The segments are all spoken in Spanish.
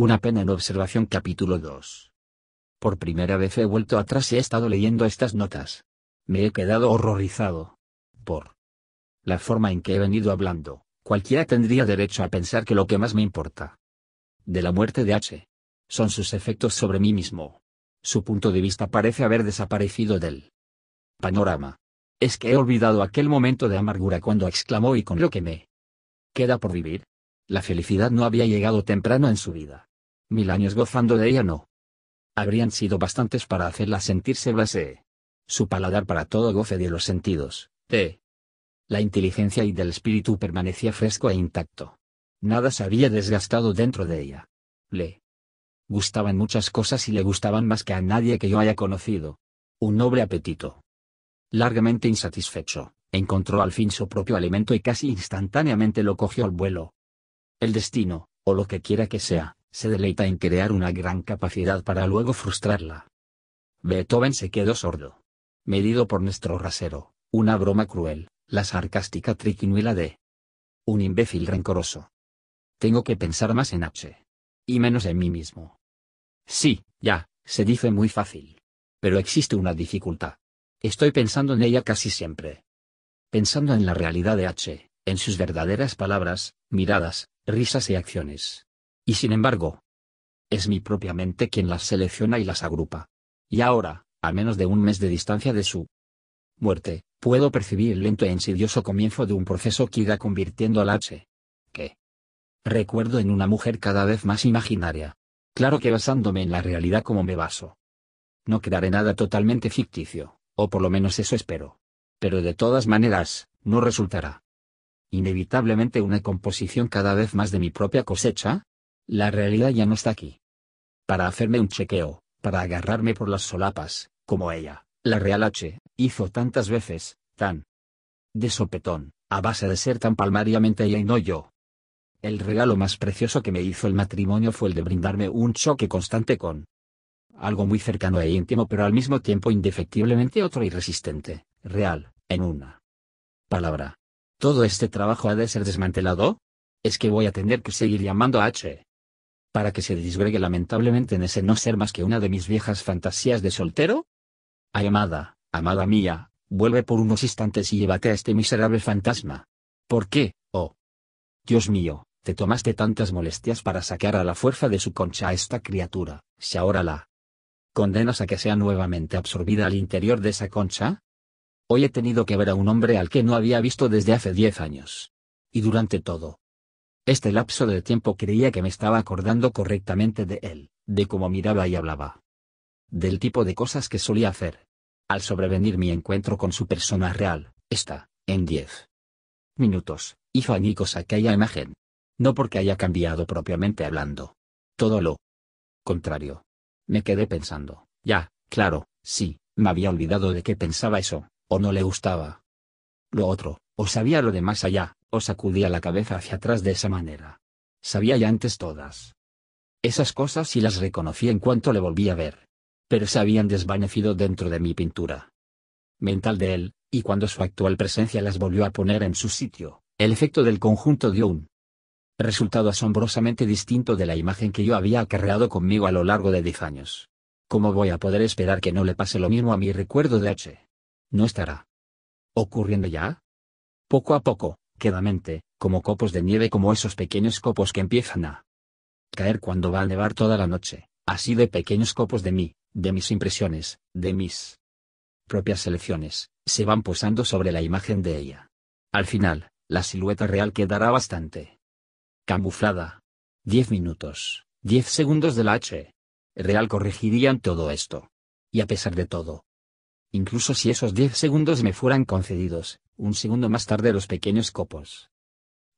Una pena en observación capítulo 2. Por primera vez he vuelto atrás y he estado leyendo estas notas. Me he quedado horrorizado. Por la forma en que he venido hablando, cualquiera tendría derecho a pensar que lo que más me importa de la muerte de H son sus efectos sobre mí mismo. Su punto de vista parece haber desaparecido del panorama. Es que he olvidado aquel momento de amargura cuando exclamó y con lo que me queda por vivir. La felicidad no había llegado temprano en su vida. Mil años gozando de ella no. Habrían sido bastantes para hacerla sentirse blasé. Su paladar para todo goce de los sentidos, de la inteligencia y del espíritu permanecía fresco e intacto. Nada se había desgastado dentro de ella. Le gustaban muchas cosas y le gustaban más que a nadie que yo haya conocido. Un noble apetito. Largamente insatisfecho, encontró al fin su propio alimento y casi instantáneamente lo cogió al vuelo. El destino, o lo que quiera que sea, se deleita en crear una gran capacidad para luego frustrarla. Beethoven se quedó sordo. Medido por nuestro rasero, una broma cruel, la sarcástica triquinuela de un imbécil rencoroso. Tengo que pensar más en H. Y menos en mí mismo. Sí, ya, se dice muy fácil. Pero existe una dificultad. Estoy pensando en ella casi siempre. Pensando en la realidad de H, en sus verdaderas palabras, miradas, risas y acciones. Y sin embargo, es mi propia mente quien las selecciona y las agrupa. Y ahora, a menos de un mes de distancia de su muerte, puedo percibir el lento e insidioso comienzo de un proceso que irá convirtiendo al H. que recuerdo en una mujer cada vez más imaginaria. Claro que basándome en la realidad como me baso. No crearé nada totalmente ficticio, o por lo menos eso espero. Pero de todas maneras, no resultará inevitablemente una composición cada vez más de mi propia cosecha? La realidad ya no está aquí. Para hacerme un chequeo, para agarrarme por las solapas, como ella, la Real H, hizo tantas veces, tan de sopetón, a base de ser tan palmariamente ella y no yo. El regalo más precioso que me hizo el matrimonio fue el de brindarme un choque constante con algo muy cercano e íntimo pero al mismo tiempo indefectiblemente otro irresistente, real, en una palabra, ¿Todo este trabajo ha de ser desmantelado? ¿Es que voy a tener que seguir llamando a H? ¿Para que se disgregue lamentablemente en ese no ser más que una de mis viejas fantasías de soltero? Ay amada, amada mía, vuelve por unos instantes y llévate a este miserable fantasma. ¿Por qué, oh? Dios mío, te tomaste tantas molestias para sacar a la fuerza de su concha a esta criatura, si ahora la condenas a que sea nuevamente absorbida al interior de esa concha? Hoy he tenido que ver a un hombre al que no había visto desde hace diez años. Y durante todo este lapso de tiempo creía que me estaba acordando correctamente de él, de cómo miraba y hablaba. Del tipo de cosas que solía hacer. Al sobrevenir mi encuentro con su persona real, esta, en diez minutos, hizo añicos aquella imagen. No porque haya cambiado propiamente hablando. Todo lo contrario. Me quedé pensando, ya, claro, sí, me había olvidado de que pensaba eso, o no le gustaba. Lo otro, o sabía lo de más allá, o sacudía la cabeza hacia atrás de esa manera. Sabía ya antes todas. Esas cosas sí las reconocí en cuanto le volví a ver. Pero se habían desvanecido dentro de mi pintura mental de él, y cuando su actual presencia las volvió a poner en su sitio, el efecto del conjunto dio un resultado asombrosamente distinto de la imagen que yo había acarreado conmigo a lo largo de diez años. ¿Cómo voy a poder esperar que no le pase lo mismo a mi recuerdo de H? ¿No estará ocurriendo ya? Poco a poco, quedamente, como copos de nieve como esos pequeños copos que empiezan a caer cuando va a nevar toda la noche, así de pequeños copos de mí, de mis impresiones, de mis propias selecciones, se van posando sobre la imagen de ella. Al final, la silueta real quedará bastante camuflada. Diez minutos, diez segundos de la H. Real corregirían todo esto. Y a pesar de todo, Incluso si esos 10 segundos me fueran concedidos, un segundo más tarde los pequeños copos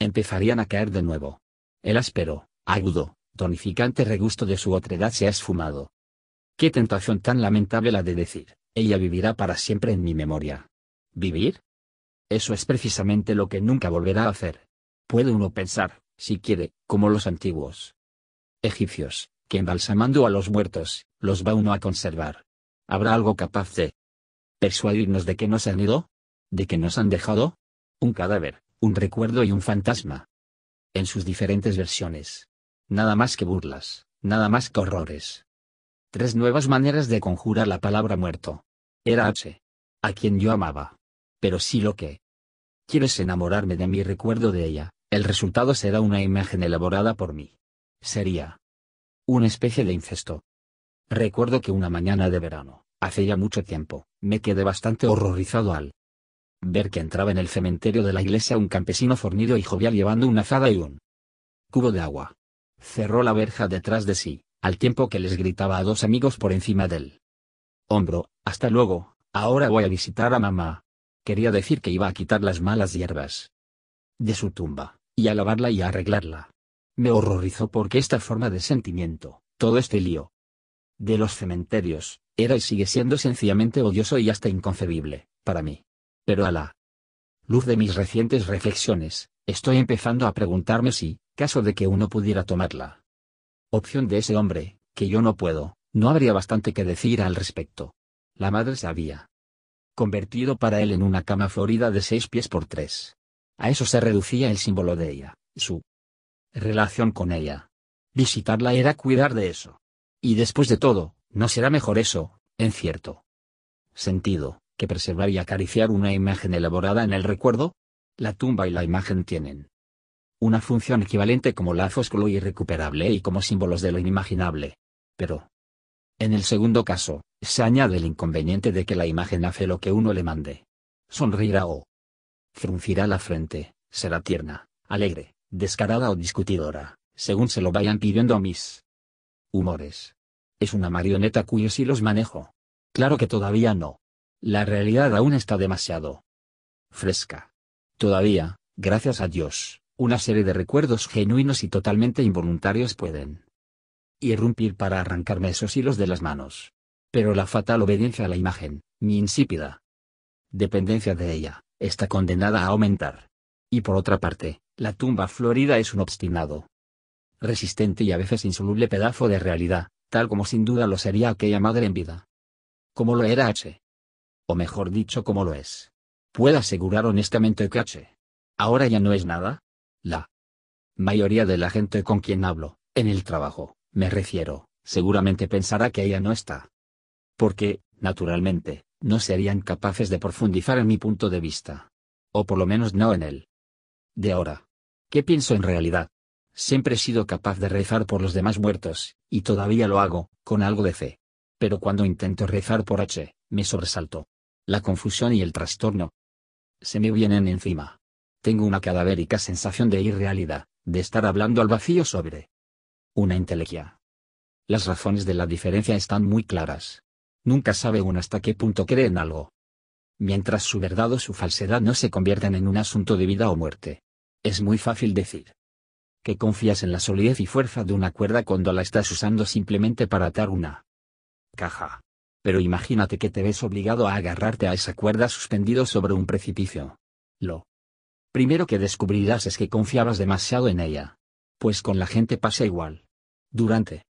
empezarían a caer de nuevo. El áspero, agudo, tonificante regusto de su otredad se ha esfumado. Qué tentación tan lamentable la de decir, ella vivirá para siempre en mi memoria. ¿Vivir? Eso es precisamente lo que nunca volverá a hacer. Puede uno pensar, si quiere, como los antiguos egipcios, que embalsamando a los muertos, los va uno a conservar. ¿Habrá algo capaz de persuadirnos de que nos han ido? ¿De que nos han dejado? Un cadáver, un recuerdo y un fantasma. En sus diferentes versiones. Nada más que burlas, Nada más que horrores. Tres nuevas maneras de conjurar la palabra muerto. Era H. A quien yo amaba. Pero si lo que quiero es enamorarme de mi recuerdo de ella, el resultado será una imagen elaborada por mí. Sería una especie de incesto. Recuerdo que una mañana de verano, hace ya mucho tiempo, me quedé bastante horrorizado al ver que entraba en el cementerio de la iglesia un campesino fornido y jovial llevando una azada y un cubo de agua. Cerró la verja detrás de sí, al tiempo que les gritaba a dos amigos por encima del hombro, hasta luego, ahora voy a visitar a mamá. Quería decir que iba a quitar las malas hierbas de su tumba, y a lavarla y a arreglarla. Me horrorizó porque esta forma de sentimiento, todo este lío de los cementerios, era y sigue siendo sencillamente odioso y hasta inconcebible, para mí. Pero a la luz de mis recientes reflexiones, estoy empezando a preguntarme si, caso de que uno pudiera tomarla opción de ese hombre, que yo no puedo, no habría bastante que decir al respecto. La madre se había convertido para él en una cama florida de seis pies por tres. A eso se reducía el símbolo de ella, su relación con ella. Visitarla era cuidar de eso. Y después de todo, ¿no será mejor eso, en cierto sentido, que preservar y acariciar una imagen elaborada en el recuerdo? La tumba y la imagen tienen una función equivalente como lazos con lo irrecuperable y como símbolos de lo inimaginable. Pero, en el segundo caso, se añade el inconveniente de que la imagen hace lo que uno le mande. Sonreirá o fruncirá la frente, será tierna, alegre, descarada o discutidora, según se lo vayan pidiendo a mis humores. Es una marioneta cuyos hilos manejo. Claro que todavía no. La realidad aún está demasiado fresca. Todavía, gracias a Dios, una serie de recuerdos genuinos y totalmente involuntarios pueden irrumpir para arrancarme esos hilos de las manos. Pero la fatal obediencia a la imagen, mi insípida dependencia de ella, está condenada a aumentar. Y por otra parte, la tumba florida es un obstinado, resistente y a veces insoluble pedazo de realidad, tal como sin duda lo sería aquella madre en vida. Como lo era H. O mejor dicho, como lo es. Puedo asegurar honestamente que H. Ahora ya no es nada, la mayoría de la gente con quien hablo, en el trabajo, me refiero, seguramente pensará que ella no está. Porque, naturalmente, no serían capaces de profundizar en mi punto de vista. O por lo menos no en él. De ahora. ¿Qué pienso en realidad? Siempre he sido capaz de rezar por los demás muertos, y todavía lo hago, con algo de fe. Pero cuando intento rezar por H, me sobresalto. La confusión y el trastorno se me vienen encima. Tengo una cadavérica sensación de irrealidad, de estar hablando al vacío sobre una intelequia. Las razones de la diferencia están muy claras. Nunca sabe uno hasta qué punto cree en algo. Mientras su verdad o su falsedad no se conviertan en un asunto de vida o muerte. Es muy fácil decir que confías en la solidez y fuerza de una cuerda cuando la estás usando simplemente para atar una caja. Pero imagínate que te ves obligado a agarrarte a esa cuerda suspendido sobre un precipicio. Lo primero que descubrirás es que confiabas demasiado en ella. Pues con la gente pasa igual. Durante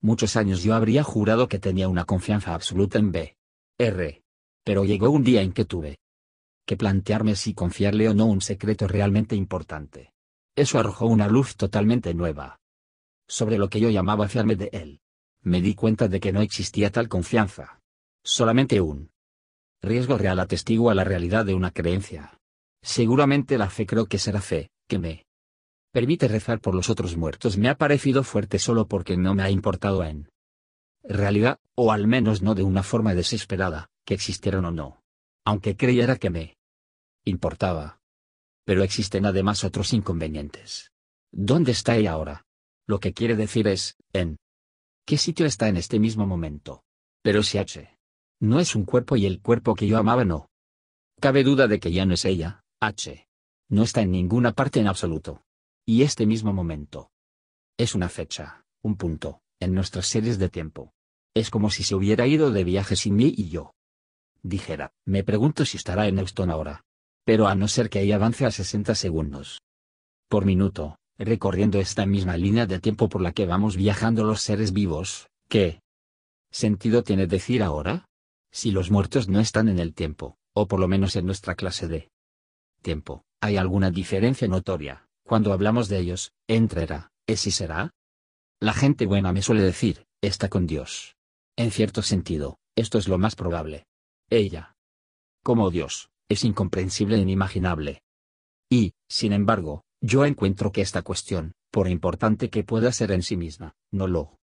muchos años yo habría jurado que tenía una confianza absoluta en B. R. Pero llegó un día en que tuve que plantearme si confiarle o no un secreto realmente importante. Eso arrojó una luz totalmente nueva. Sobre lo que yo llamaba fiarme de él. Me di cuenta de que no existía tal confianza. Solamente un riesgo real atestigua la realidad de una creencia. Seguramente la fe creo que será fe, que me permite rezar por los otros muertos me ha parecido fuerte solo porque no me ha importado en realidad, o al menos no de una forma desesperada, que existieran o no. Aunque creyera que me importaba. Pero existen además otros inconvenientes. ¿Dónde está ella ahora? Lo que quiere decir es, ¿en qué sitio está en este mismo momento? Pero si H. No es un cuerpo y el cuerpo que yo amaba no. Cabe duda de que ya no es ella, H. No está en ninguna parte en absoluto. Y este mismo momento. Es una fecha, un punto, en nuestras series de tiempo. Es como si se hubiera ido de viaje sin mí y yo. Dijera, me pregunto si estará en Euston ahora. Pero a no ser que ella avance a 60 segundos por minuto, recorriendo esta misma línea de tiempo por la que vamos viajando los seres vivos, ¿qué sentido tiene decir ahora? Si los muertos no están en el tiempo, o por lo menos en nuestra clase de tiempo, ¿hay alguna diferencia notoria, cuando hablamos de ellos, entre era, es y será? La gente buena me suele decir, está con Dios. En cierto sentido, esto es lo más probable. Ella. Como Dios, es incomprensible e inimaginable. Y, sin embargo, yo encuentro que esta cuestión, por importante que pueda ser en sí misma, no lo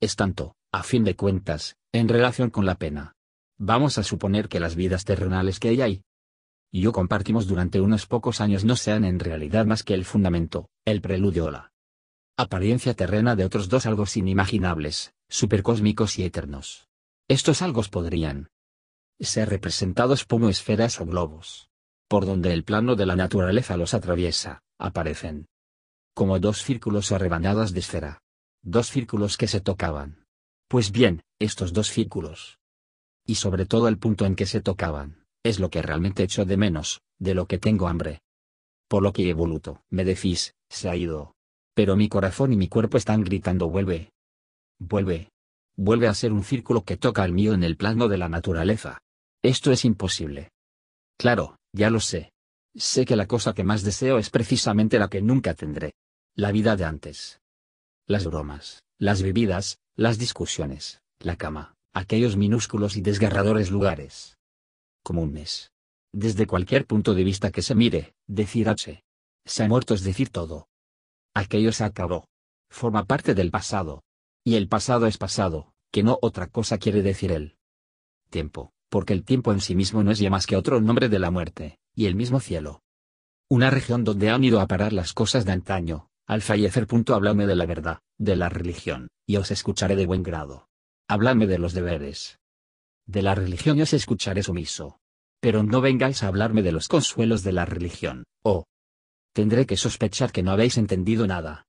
es tanto, a fin de cuentas, en relación con la pena. Vamos a suponer que las vidas terrenales que ella y yo compartimos durante unos pocos años no sean en realidad más que el fundamento, el preludio o la apariencia terrena de otros dos algos inimaginables, supercósmicos y eternos. Estos algos podrían ser representados como esferas o globos. Por donde el plano de la naturaleza los atraviesa, aparecen como dos círculos o rebanadas de esfera. Dos círculos que se tocaban. Pues bien, estos dos círculos. Y sobre todo el punto en que se tocaban, es lo que realmente echo de menos, de lo que tengo hambre. Por lo que evoluto, me decís, se ha ido. Pero mi corazón y mi cuerpo están gritando vuelve. Vuelve. Vuelve a ser un círculo que toca al mío en el plano de la naturaleza. Esto es imposible. Claro, ya lo sé. Sé que la cosa que más deseo es precisamente la que nunca tendré. La vida de antes. Las bromas, las bebidas, las discusiones, la cama, aquellos minúsculos y desgarradores lugares. Como un mes. Desde cualquier punto de vista que se mire, decir H. Se ha muerto es decir todo. Aquello se acabó. Forma parte del pasado. Y el pasado es pasado, que no otra cosa quiere decir el tiempo, porque el tiempo en sí mismo no es ya más que otro nombre de la muerte, y el mismo cielo. Una región donde han ido a parar las cosas de antaño, al fallecer. Punto, de la verdad, de la religión, y os escucharé de buen grado. Háblame de los deberes. De la religión os escucharé sumiso. Pero no vengáis a hablarme de los consuelos de la religión, o tendré que sospechar que no habéis entendido nada.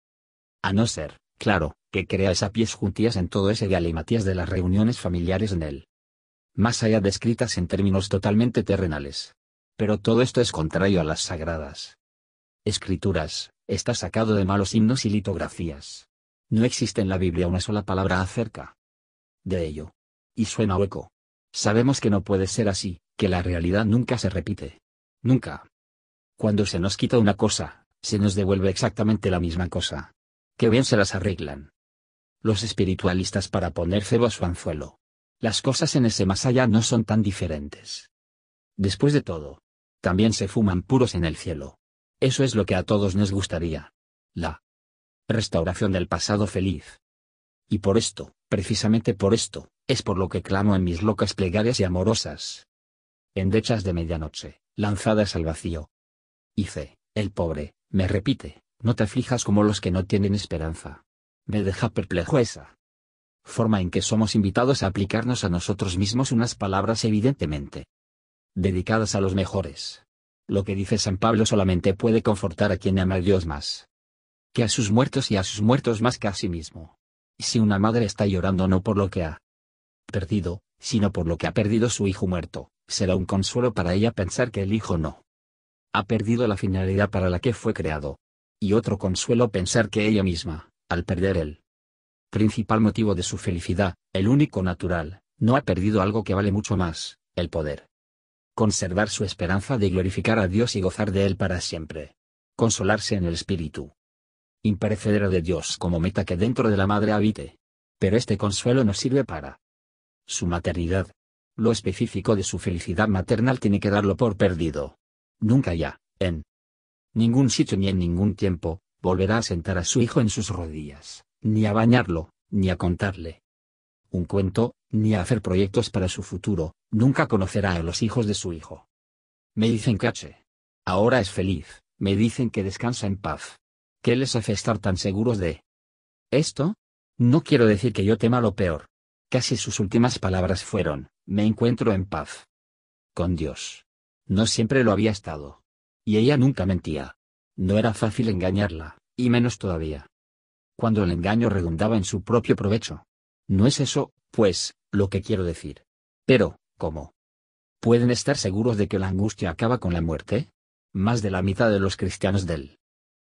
A no ser, claro, que creáis a pies juntías en todo ese galimatías de las reuniones familiares en él. Más allá descritas en términos totalmente terrenales. Pero todo esto es contrario a las sagradas escrituras, está sacado de malos himnos y litografías. No existe en la Biblia una sola palabra acerca de ello. Y suena hueco. Sabemos que no puede ser así, que la realidad nunca se repite. Nunca. Cuando se nos quita una cosa, se nos devuelve exactamente la misma cosa. Que bien se las arreglan. Los espiritualistas para poner cebo a su anzuelo. Las cosas en ese más allá no son tan diferentes. Después de todo, también se fuman puros en el cielo. Eso es lo que a todos nos gustaría. La restauración del pasado feliz. Y por esto, precisamente por esto, es por lo que clamo en mis locas plegarias y amorosas. Endechas de medianoche, lanzadas al vacío, Hice, el pobre, me repite, no te aflijas como los que no tienen esperanza. Me deja perplejo esa forma en que somos invitados a aplicarnos a nosotros mismos unas palabras evidentemente dedicadas a los mejores. Lo que dice San Pablo solamente puede confortar a quien ama a Dios más que a sus muertos y a sus muertos más que a sí mismo. Si una madre está llorando no por lo que ha perdido, sino por lo que ha perdido su hijo muerto, será un consuelo para ella pensar que el hijo no ha perdido la finalidad para la que fue creado. Y otro consuelo pensar que ella misma, al perder el principal motivo de su felicidad, el único natural, no ha perdido algo que vale mucho más, el poder. Conservar su esperanza de glorificar a Dios y gozar de Él para siempre. Consolarse en el Espíritu. Imperecedero de Dios como meta que dentro de la madre habite. Pero este consuelo no sirve para su maternidad. Lo específico de su felicidad maternal tiene que darlo por perdido nunca ya, en ningún sitio ni en ningún tiempo, volverá a sentar a su hijo en sus rodillas, ni a bañarlo, ni a contarle un cuento, ni a hacer proyectos para su futuro, nunca conocerá a los hijos de su hijo. Me dicen que H. Ahora es feliz, me dicen que descansa en paz. ¿Qué les hace estar tan seguros de esto? No quiero decir que yo tema lo peor. Casi sus últimas palabras fueron, me encuentro en paz. Con Dios. No siempre lo había estado. Y ella nunca mentía. No era fácil engañarla, y menos todavía. Cuando el engaño redundaba en su propio provecho. No es eso, pues, lo que quiero decir. Pero, ¿cómo? ¿Pueden estar seguros de que la angustia acaba con la muerte? Más de la mitad de los cristianos del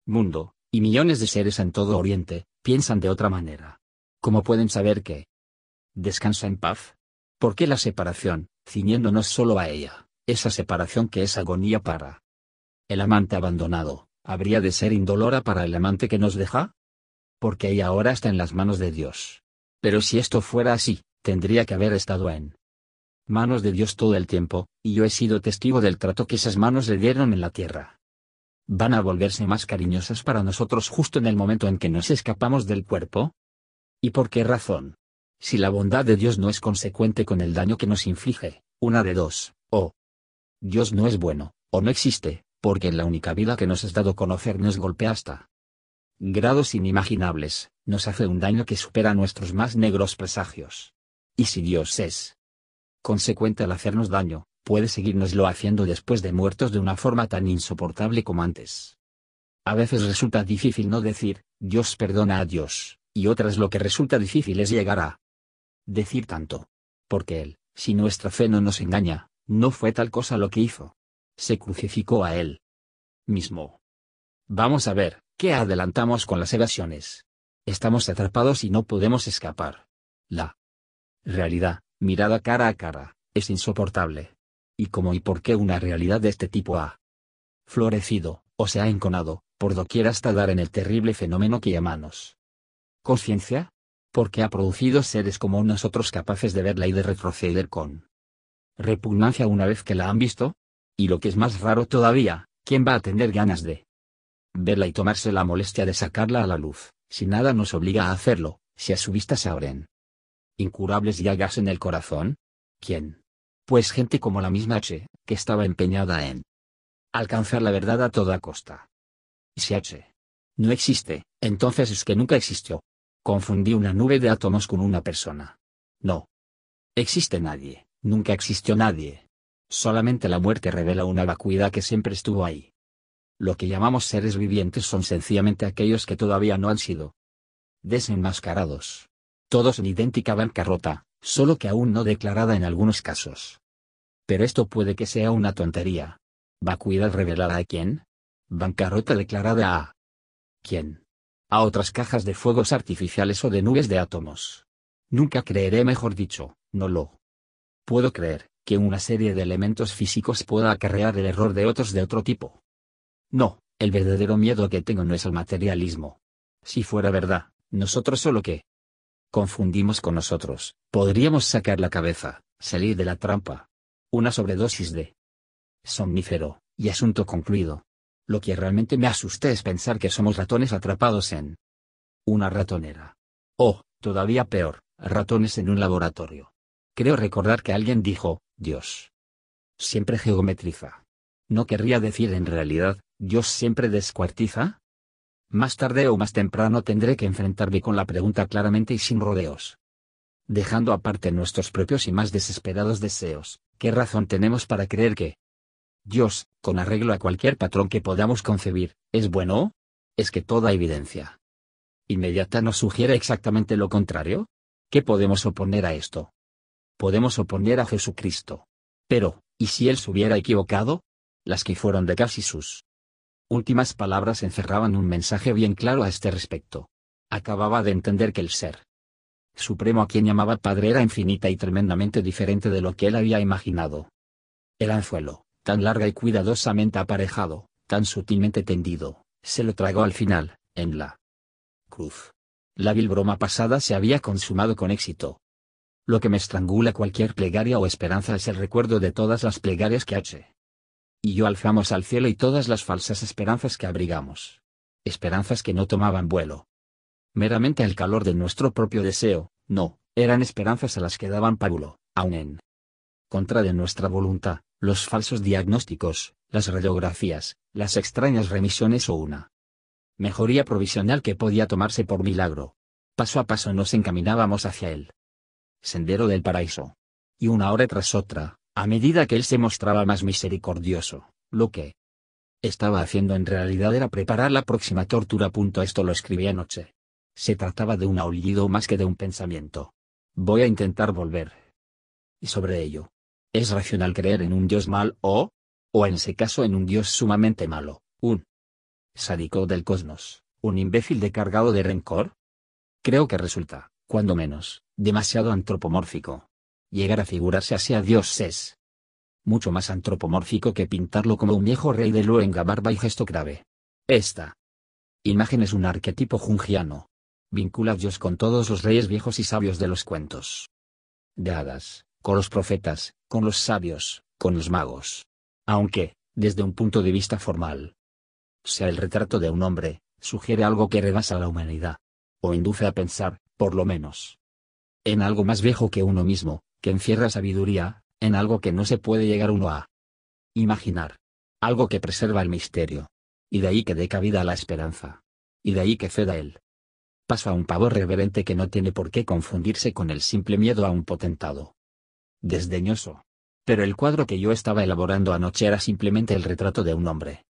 mundo, y millones de seres en todo Oriente, piensan de otra manera. ¿Cómo pueden saber que descansa en paz? ¿Por qué la separación, ciñéndonos solo a ella? esa separación que es agonía para el amante abandonado, ¿habría de ser indolora para el amante que nos deja? porque ella ahora está en las manos de Dios. Pero si esto fuera así, tendría que haber estado en manos de Dios todo el tiempo, y yo he sido testigo del trato que esas manos le dieron en la tierra. ¿Van a volverse más cariñosas para nosotros justo en el momento en que nos escapamos del cuerpo? ¿Y por qué razón? Si la bondad de Dios no es consecuente con el daño que nos inflige, una de dos, o Dios no es bueno, o no existe, porque en la única vida que nos has dado conocer nos golpea hasta grados inimaginables, nos hace un daño que supera nuestros más negros presagios. Y si Dios es consecuente al hacernos daño, puede seguirnoslo haciendo después de muertos de una forma tan insoportable como antes. A veces resulta difícil no decir, Dios perdona a Dios, y otras lo que resulta difícil es llegar a decir tanto. Porque Él, si nuestra fe no nos engaña, no fue tal cosa lo que hizo. Se crucificó a Él mismo. Vamos a ver, ¿qué adelantamos con las evasiones? Estamos atrapados y no podemos escapar. La realidad, mirada cara a cara, es insoportable. ¿Y cómo y por qué una realidad de este tipo ha florecido, o se ha enconado, por doquier hasta dar en el terrible fenómeno que llamamos conciencia? Porque ha producido seres como nosotros capaces de verla y de retroceder con repugnancia una vez que la han visto? Y lo que es más raro todavía, ¿quién va a tener ganas de verla y tomarse la molestia de sacarla a la luz, si nada nos obliga a hacerlo, si a su vista se abren incurables llagas en el corazón? ¿Quién? Pues gente como la misma H, que estaba empeñada en alcanzar la verdad a toda costa. Si H no existe, entonces es que nunca existió. Confundí una nube de átomos con una persona. No. Existe nadie, nunca existió nadie. Solamente la muerte revela una vacuidad que siempre estuvo ahí. Lo que llamamos seres vivientes son sencillamente aquellos que todavía no han sido desenmascarados. Todos en idéntica bancarrota, solo que aún no declarada en algunos casos. Pero esto puede que sea una tontería. ¿Vacuidad revelada a quién? Bancarrota declarada a quién? A otras cajas de fuegos artificiales o de nubes de átomos. Nunca creeré, mejor dicho, no lo puedo creer, que una serie de elementos físicos pueda acarrear el error de otros de otro tipo. No, el verdadero miedo que tengo no es al materialismo. Si fuera verdad, nosotros solo que confundimos con nosotros, podríamos sacar la cabeza, salir de la trampa. Una sobredosis de somnífero, y asunto concluido. Lo que realmente me asusta es pensar que somos ratones atrapados en una ratonera. O, todavía peor, ratones en un laboratorio. Creo recordar que alguien dijo, Dios. Siempre geometriza. ¿No querría decir en realidad, Dios siempre descuartiza? Más tarde o más temprano tendré que enfrentarme con la pregunta claramente y sin rodeos. Dejando aparte nuestros propios y más desesperados deseos, ¿qué razón tenemos para creer que Dios, con arreglo a cualquier patrón que podamos concebir, es bueno? ¿Es que toda evidencia inmediata nos sugiere exactamente lo contrario? ¿Qué podemos oponer a esto? Podemos oponer a Jesucristo. Pero, ¿y si él se hubiera equivocado? Las que fueron de casi sus últimas palabras encerraban un mensaje bien claro a este respecto. Acababa de entender que el ser supremo a quien llamaba Padre era infinita y tremendamente diferente de lo que él había imaginado. El anzuelo, tan larga y cuidadosamente aparejado, tan sutilmente tendido, se lo tragó al final, en la cruz. La vil broma pasada se había consumado con éxito. Lo que me estrangula cualquier plegaria o esperanza es el recuerdo de todas las plegarias que H y yo alzamos al cielo y todas las falsas esperanzas que abrigamos. Esperanzas que no tomaban vuelo. Meramente al calor de nuestro propio deseo, no, eran esperanzas a las que daban pábulo, aun en contra de nuestra voluntad, los falsos diagnósticos, las radiografías, las extrañas remisiones o una mejoría provisional que podía tomarse por milagro. Paso a paso nos encaminábamos hacia él. Sendero del paraíso. Y una hora tras otra, a medida que él se mostraba más misericordioso, lo que estaba haciendo en realidad era preparar la próxima tortura. Esto lo escribí anoche. Se trataba de un aullido más que de un pensamiento. Voy a intentar volver. Y sobre ello. ¿Es racional creer en un Dios mal o, o en ese caso en un Dios sumamente malo, un sádico del cosmos, un imbécil de cargado de rencor? Creo que resulta, cuando menos, demasiado antropomórfico llegar a figurarse así a Dios es mucho más antropomórfico que pintarlo como un viejo rey de luenga barba y gesto grave. Esta imagen es un arquetipo jungiano. vincula a Dios con todos los reyes viejos y sabios de los cuentos. De hadas, con los profetas, con los sabios, con los magos. Aunque, desde un punto de vista formal, sea el retrato de un hombre, sugiere algo que rebasa la humanidad. O induce a pensar, por lo menos, en algo más viejo que uno mismo, que encierra sabiduría, en algo que no se puede llegar uno a imaginar. Algo que preserva el misterio. Y de ahí que dé cabida a la esperanza. Y de ahí que ceda él. Paso a un pavor reverente que no tiene por qué confundirse con el simple miedo a un potentado. Desdeñoso. Pero el cuadro que yo estaba elaborando anoche era simplemente el retrato de un hombre.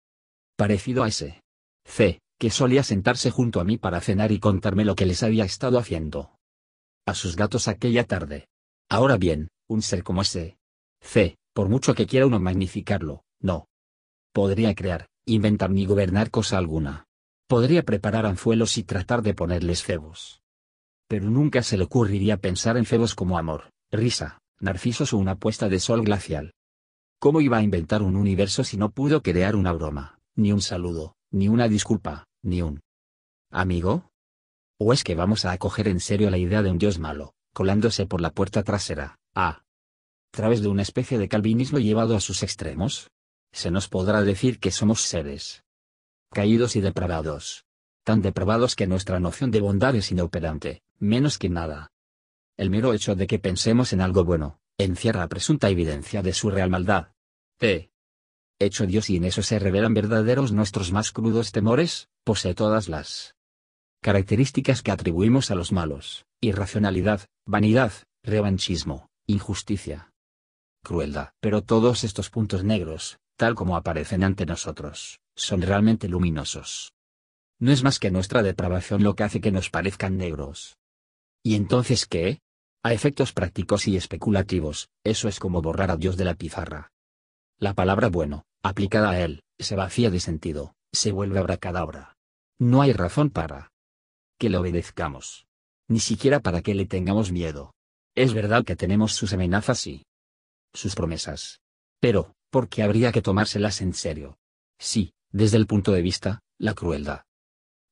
Parecido a ese. C, que solía sentarse junto a mí para cenar y contarme lo que les había estado haciendo. A sus gatos aquella tarde. Ahora bien, un ser como ese. C, por mucho que quiera uno magnificarlo, no. Podría crear, inventar ni gobernar cosa alguna. Podría preparar anzuelos y tratar de ponerles cebos. Pero nunca se le ocurriría pensar en cebos como amor, risa, narcisos o una puesta de sol glacial. ¿Cómo iba a inventar un universo si no pudo crear una broma, ni un saludo, ni una disculpa, ni un amigo? ¿O es que vamos a acoger en serio la idea de un dios malo, colándose por la puerta trasera, a través de una especie de calvinismo llevado a sus extremos? Se nos podrá decir que somos seres caídos y depravados. Tan depravados que nuestra noción de bondad es inoperante, menos que nada. El mero hecho de que pensemos en algo bueno, encierra presunta evidencia de su real maldad. T. Hecho Dios y en eso se revelan verdaderos nuestros más crudos temores, posee todas las características que atribuimos a los malos, irracionalidad, vanidad, revanchismo, injusticia, crueldad. Pero todos estos puntos negros, tal como aparecen ante nosotros, son realmente luminosos. No es más que nuestra depravación lo que hace que nos parezcan negros. ¿Y entonces qué? A efectos prácticos y especulativos, eso es como borrar a Dios de la pizarra. La palabra bueno, aplicada a él, se vacía de sentido, se vuelve abracadabra. No hay razón para que le obedezcamos. Ni siquiera para que le tengamos miedo. Es verdad que tenemos sus amenazas y sus promesas. Pero, ¿por qué habría que tomárselas en serio? Sí, desde el punto de vista, la crueldad.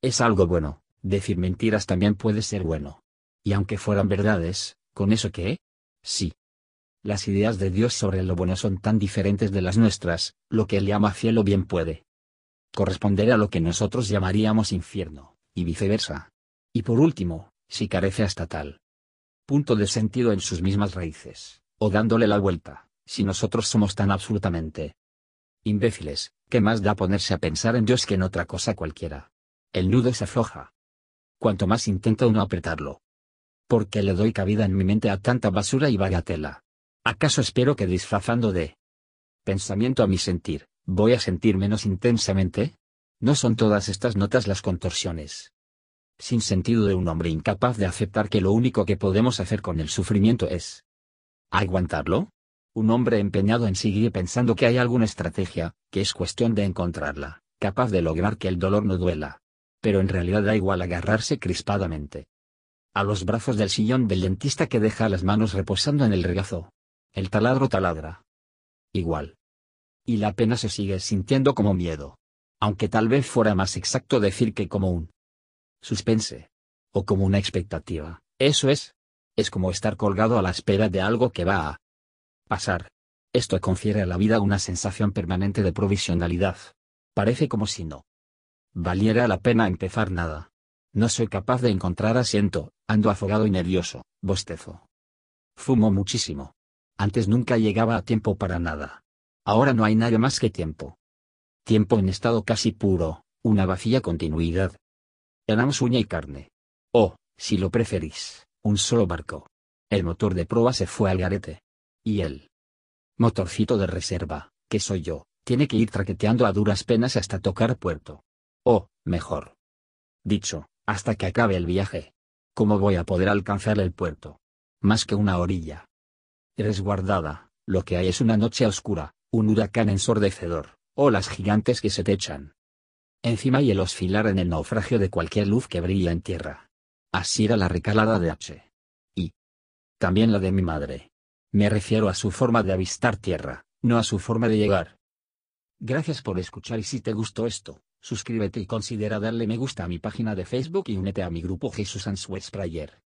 Es algo bueno, decir mentiras también puede ser bueno. Y aunque fueran verdades, ¿con eso qué? Sí. Las ideas de Dios sobre lo bueno son tan diferentes de las nuestras, lo que él llama cielo bien puede corresponder a lo que nosotros llamaríamos infierno, y viceversa. Y por último, si carece hasta tal punto de sentido en sus mismas raíces, o dándole la vuelta, si nosotros somos tan absolutamente imbéciles, ¿qué más da ponerse a pensar en Dios que en otra cosa cualquiera? El nudo se afloja. Cuanto más intenta uno apretarlo. Porque le doy cabida en mi mente a tanta basura y bagatela. ¿Acaso espero que disfrazando de pensamiento a mi sentir, voy a sentir menos intensamente? ¿No son todas estas notas las contorsiones? Sin sentido de un hombre incapaz de aceptar que lo único que podemos hacer con el sufrimiento es aguantarlo? Un hombre empeñado en seguir pensando que hay alguna estrategia, que es cuestión de encontrarla, capaz de lograr que el dolor no duela. Pero en realidad da igual agarrarse crispadamente. A los brazos del sillón del dentista que deja las manos reposando en el regazo. El taladro taladra. Igual. Y la pena se sigue sintiendo como miedo. Aunque tal vez fuera más exacto decir que como un suspense. O como una expectativa. Eso es. Es como estar colgado a la espera de algo que va a pasar. Esto confiere a la vida una sensación permanente de provisionalidad. Parece como si no valiera la pena empezar nada. No soy capaz de encontrar asiento, ando afogado y nervioso, bostezo. Fumo muchísimo. Antes nunca llegaba a tiempo para nada. Ahora no hay nada más que tiempo. Tiempo en estado casi puro, una vacía continuidad. Éramos uña y carne. O, si lo preferís, un solo barco. El motor de proa se fue al garete. Y el motorcito de reserva, que soy yo, tiene que ir traqueteando a duras penas hasta tocar puerto. O, mejor dicho, hasta que acabe el viaje. ¿Cómo voy a poder alcanzar el puerto? Más que una orilla. Resguardada, lo que hay es una noche oscura, un huracán ensordecedor, olas gigantes que se te echan encima y el oscilar en el naufragio de cualquier luz que brilla en tierra. Así era la recalada de H. Y también la de mi madre. Me refiero a su forma de avistar tierra, no a su forma de llegar. Gracias por escuchar y si te gustó esto, Suscríbete y considera darle me gusta a mi página de Facebook y únete a mi grupo Jesús Answers Prayer.